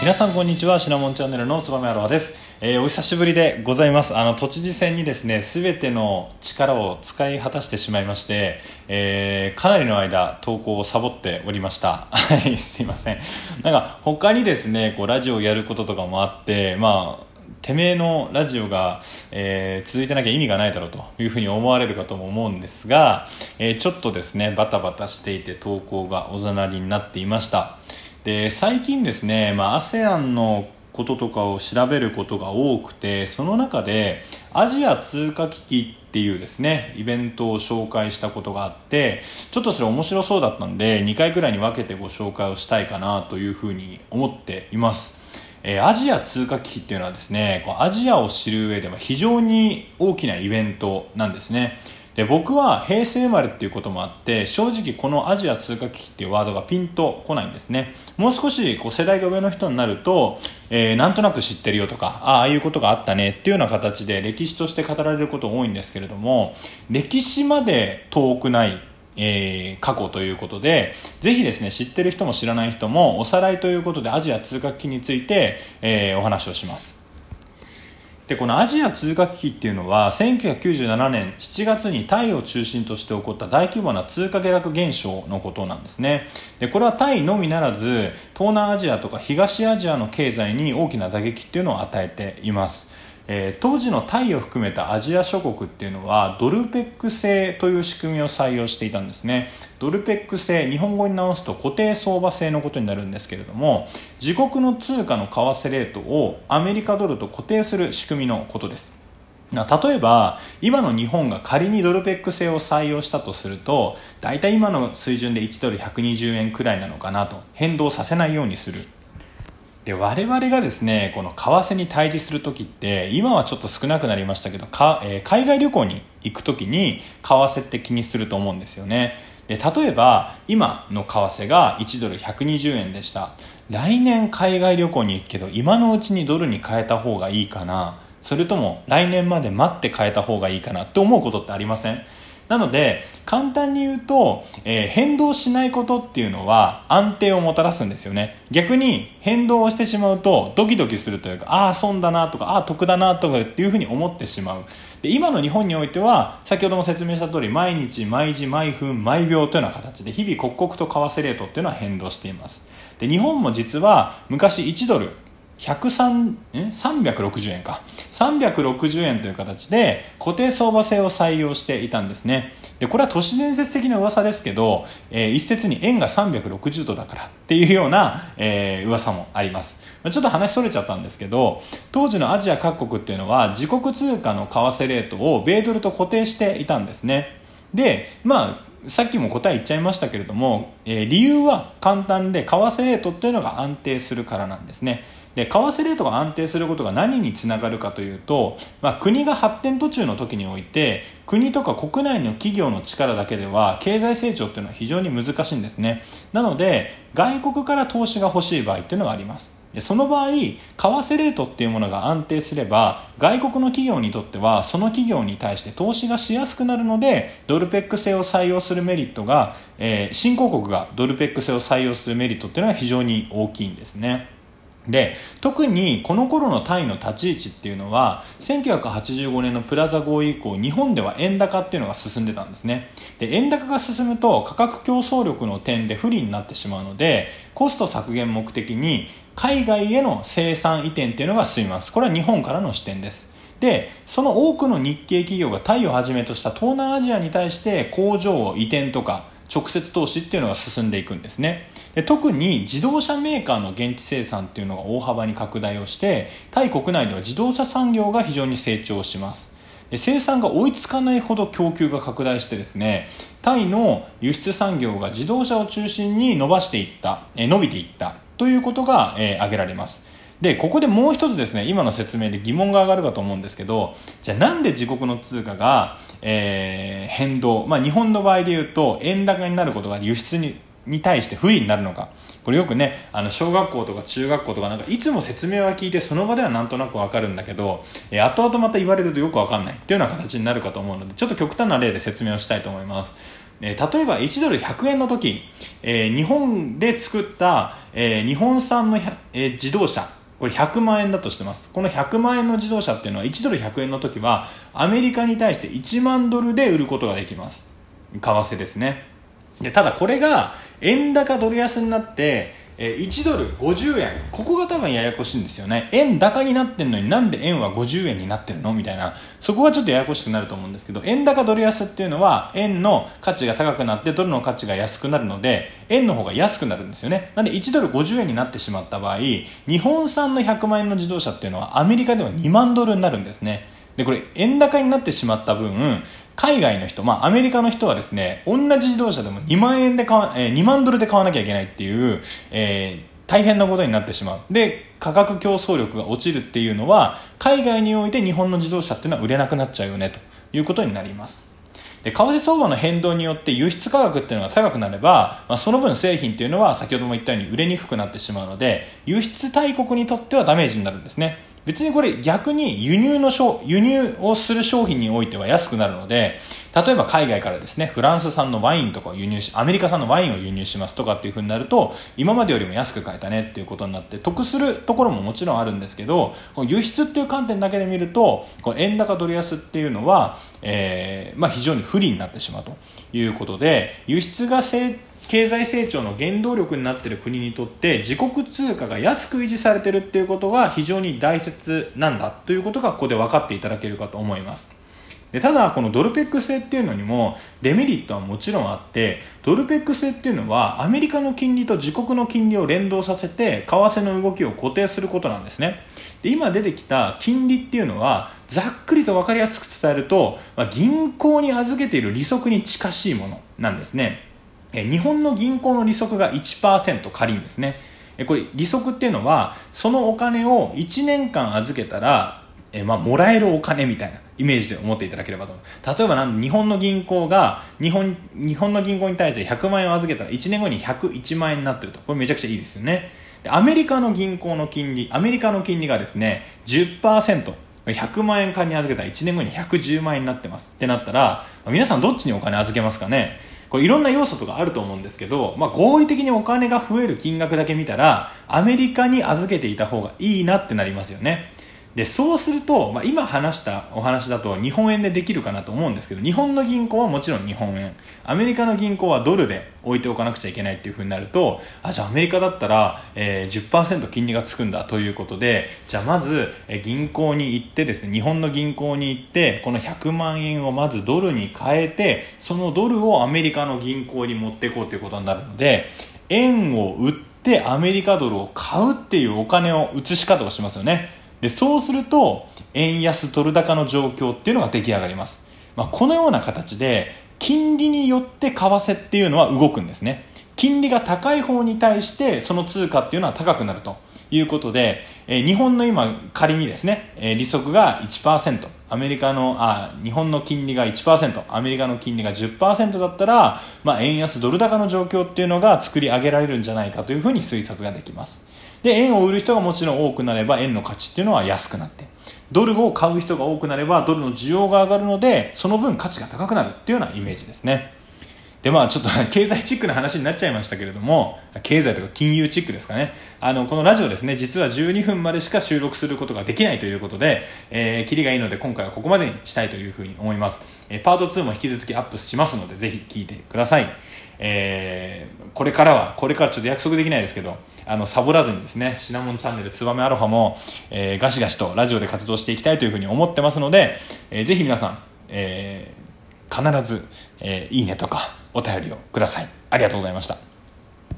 皆さんこんにちは。シナモンチャンネルのつばめアロハです、えーお久しぶりでございます。あの都知事選にですね全ての力を使い果たしてしまいまして、えーかなりの間投稿をサボっておりました。はいすいません。なんか他にですねこうラジオをやることとかもあってまあてめえのラジオが、えー続いてなきゃ意味がないだろうというふうに思われるかとも思うんですが、えちょっとですねバタバタしていて投稿がおざなりになっていました。で最近ですね、まあ、ASEAN のこととかを調べることが多くてその中でアジア通貨危機っていうですねイベントを紹介したことがあってちょっとそれ面白そうだったんで2回ぐらいに分けてご紹介をしたいかなというふうに思っています。えーアジア通貨危機っていうのはですねこうアジアを知る上では非常に大きなイベントなんですね。で僕は平成生まれっていうこともあって正直このアジア通貨危機っていうワードがピンとこないんですね。もう少しこう世代が上の人になると、えーなんとなく知ってるよとかああいうことがあったねっていうような形で歴史として語られること多いんですけれども歴史まで遠くないえー過去ということでぜひですね知ってる人も知らない人もおさらいということでアジア通貨危機について、えーお話をします。でこのアジア通貨危機っていうのは1997年7月にタイを中心として起こった大規模な通貨下落現象のことなんですね。でこれはタイのみならず東南アジアとか東アジアの経済に大きな打撃っていうのを与えています。えー当時のタイを含めたアジア諸国っていうのはドルペック制という仕組みを採用していたんですね。ドルペック制日本語に直すと固定相場制のことになるんですけれども自国の通貨の為替レートをアメリカドルと固定する仕組みのことです。例えば今の日本が仮にドルペック制を採用したとすると大体今の水準で1ドル120円くらいなのかなと変動させないようにする。で我々がですねこの為替に対峙する時って今はちょっと少なくなりましたけどか、えー海外旅行に行く時に為替って気にすると思うんですよね。で例えば今の為替が1ドル120円でした。来年海外旅行に行くけど今のうちにドルに変えた方がいいかな。それとも来年まで待って変えた方がいいかなって思うことってありません？なので簡単に言うと、えー変動しないことっていうのは安定をもたらすんですよね。逆に変動をしてしまうとドキドキするというかああ損だなとかああ得だなとかっていうふうに思ってしまう。で今の日本においては先ほども説明した通り毎日毎時毎分毎秒というような形で日々刻々と為替レートっていうのは変動しています。で日本も実は昔1ドル103え？360円か。360円という形で固定相場制を採用していたんですね。でこれは都市伝説的な噂ですけど、えー一説に円が360度だからっていうような、えー噂もあります。ちょっと話それちゃったんですけど当時のアジア各国っていうのは自国通貨の為替レートを米ドルと固定していたんですね。でまあさっきも答え言っちゃいましたけれども、えー理由は簡単で為替レートっていうのが安定するからなんですね。で為替レートが安定することが何につながるかというと、まあ、国が発展途中の時において国とか国内の企業の力だけでは経済成長っていうのは非常に難しいんですね。なので外国から投資が欲しい場合っていうのがあります。でその場合為替レートっていうものが安定すれば外国の企業にとってはその企業に対して投資がしやすくなるのでドルペック制を採用するメリットが、えー新興国がドルペック制を採用するメリットっていうのは非常に大きいんですね。で特にこの頃のタイの立ち位置っていうのは1985年のプラザ合意以降日本では円高っていうのが進んでたんですね。で円高が進むと価格競争力の点で不利になってしまうのでコスト削減目的に海外への生産移転っていうのが進みます。これは日本からの視点です。でその多くの日系企業がタイをはじめとした東南アジアに対して工場を移転とか直接投資っていうのが進んでいくんですね。で特に自動車メーカーの現地生産っていうのが大幅に拡大をしてタイ国内では自動車産業が非常に成長します。で生産が追いつかないほど供給が拡大してですねタイの輸出産業が自動車を中心に伸ばしていった、え伸びていったということが、えー挙げられます。でここでもう一つですね今の説明で疑問が上がるかと思うんですけどじゃあなんで自国の通貨が、えー変動、まあ、日本の場合で言うと円高になることが輸出にに対して不利になるのか。これよくねあの小学校とか中学校とかなんかいつも説明は聞いてその場ではなんとなくわかるんだけど、えー後々また言われるとよくわかんない。っていうような形になるかと思うのでちょっと極端な例で説明をしたいと思います。え、例えば1ドル100円の時、えー、日本で作った、えー、日本産の、えー、自動車。これ100万円だとしてます。この100万円の自動車っていうのは1ドル100円の時はアメリカに対して1万ドルで売ることができます。為替ですね。でただこれが円高ドル安になってえ1ドル50円ここが多分ややこしいんですよね。円高になってんのになんで円は50円になってるの？みたいな。そこがちょっとややこしくなると思うんですけど円高ドル安っていうのは円の価値が高くなってドルの価値が安くなるので円の方が安くなるんですよね。なんで1ドル50円になってしまった場合日本産の100万円の自動車っていうのはアメリカでは2万ドルになるんですね。でこれ円高になってしまった分海外の人、まあ、アメリカの人はですね同じ自動車でも2万円で買わ、えー、2万ドルで買わなきゃいけないっていう、えー、大変なことになってしまう。で価格競争力が落ちるっていうのは海外において日本の自動車っていうのは売れなくなっちゃうよねということになります。で為替相場の変動によって輸出価格っていうのが高くなれば、まあ、その分製品っていうのは先ほども言ったように売れにくくなってしまうので輸出大国にとってはダメージになるんですね。別にこれ逆に輸入の輸入をする商品においては安くなるので例えば海外からですねフランス産のワインとかを輸入しアメリカ産のワインを輸入しますとかっていう風になると今までよりも安く買えたねっていうことになって得するところももちろんあるんですけどこの輸出っていう観点だけで見るとこの円高ドル安っていうのは、えーまあ、非常に不利になってしまうということで輸出が成長経済成長の原動力になっている国にとって自国通貨が安く維持されているっていうことが非常に大切なんだということがここで分かっていただけるかと思います。でただこのドルペック制っていうのにもデメリットはもちろんあってドルペック制っていうのはアメリカの金利と自国の金利を連動させて為替の動きを固定することなんですね。で今出てきた金利っていうのはざっくりと分かりやすく伝えると、まあ、銀行に預けている利息に近しいものなんですね。日本の銀行の利息が1%仮にですね。これ利息っていうのはそのお金を1年間預けたらえまあ、もらえるお金みたいなイメージで思っていただければと例えば日本の銀行が日本日本の銀行に対して100万円を預けたら1年後に101万円になってると。これめちゃくちゃいいですよね。アメリカの銀行の金利アメリカの金利がですね 10%100 万円仮に預けたら1年後に110万円になってます。ってなったら皆さんどっちにお金預けますかね？これいろんな要素とかあると思うんですけど、まあ、合理的にお金が増える金額だけ見たらアメリカに預けていた方がいいなってなりますよね。でそうすると、まあ、今話したお話だと日本円でできるかなと思うんですけど日本の銀行はもちろん日本円。アメリカの銀行はドルで置いておかなくちゃいけないっていうふうになるとあじゃあアメリカだったら、えー、10%金利がつくんだということでじゃあまず、え、銀行に行ってですね日本の銀行に行ってこの100万円をまずドルに変えてそのドルをアメリカの銀行に持っていこうということになるので円を売ってアメリカドルを買うっていうお金を移し方をしますよね。でそうすると円安ドル高の状況っていうのが出来上がります、まあ、このような形で金利によって為替っていうのは動くんですね。金利が高い方に対してその通貨っていうのは高くなるということで、え、日本の今仮にですね、え、利息が1%アメリカのあ日本の金利が1%アメリカの金利が10%だったら、まあ、円安ドル高の状況っていうのが作り上げられるんじゃないかというふうに推察ができます。で円を売る人がもちろん多くなれば円の価値っていうのは安くなってドルを買う人が多くなればドルの需要が上がるのでその分価値が高くなるっていうようなイメージですね。でまあちょっと 経済チックな話になっちゃいましたけれども経済とか金融チックですかね。あのこのラジオですね実は12分までしか収録することができないということで、えー、キリがいいので今回はここまでにしたいというふうに思います、えー、パート2も引き続きアップしますのでぜひ聞いてください。えー、これからは、これからちょっと約束できないですけど、あの、サボらずにですね、シナモンチャンネル、ツバメアロハも、えー、ガシガシとラジオで活動していきたいというふうに思ってますので、えー、ぜひ皆さん、えー、必ず、えー、いいねとか、お便りをください。ありがとうございました。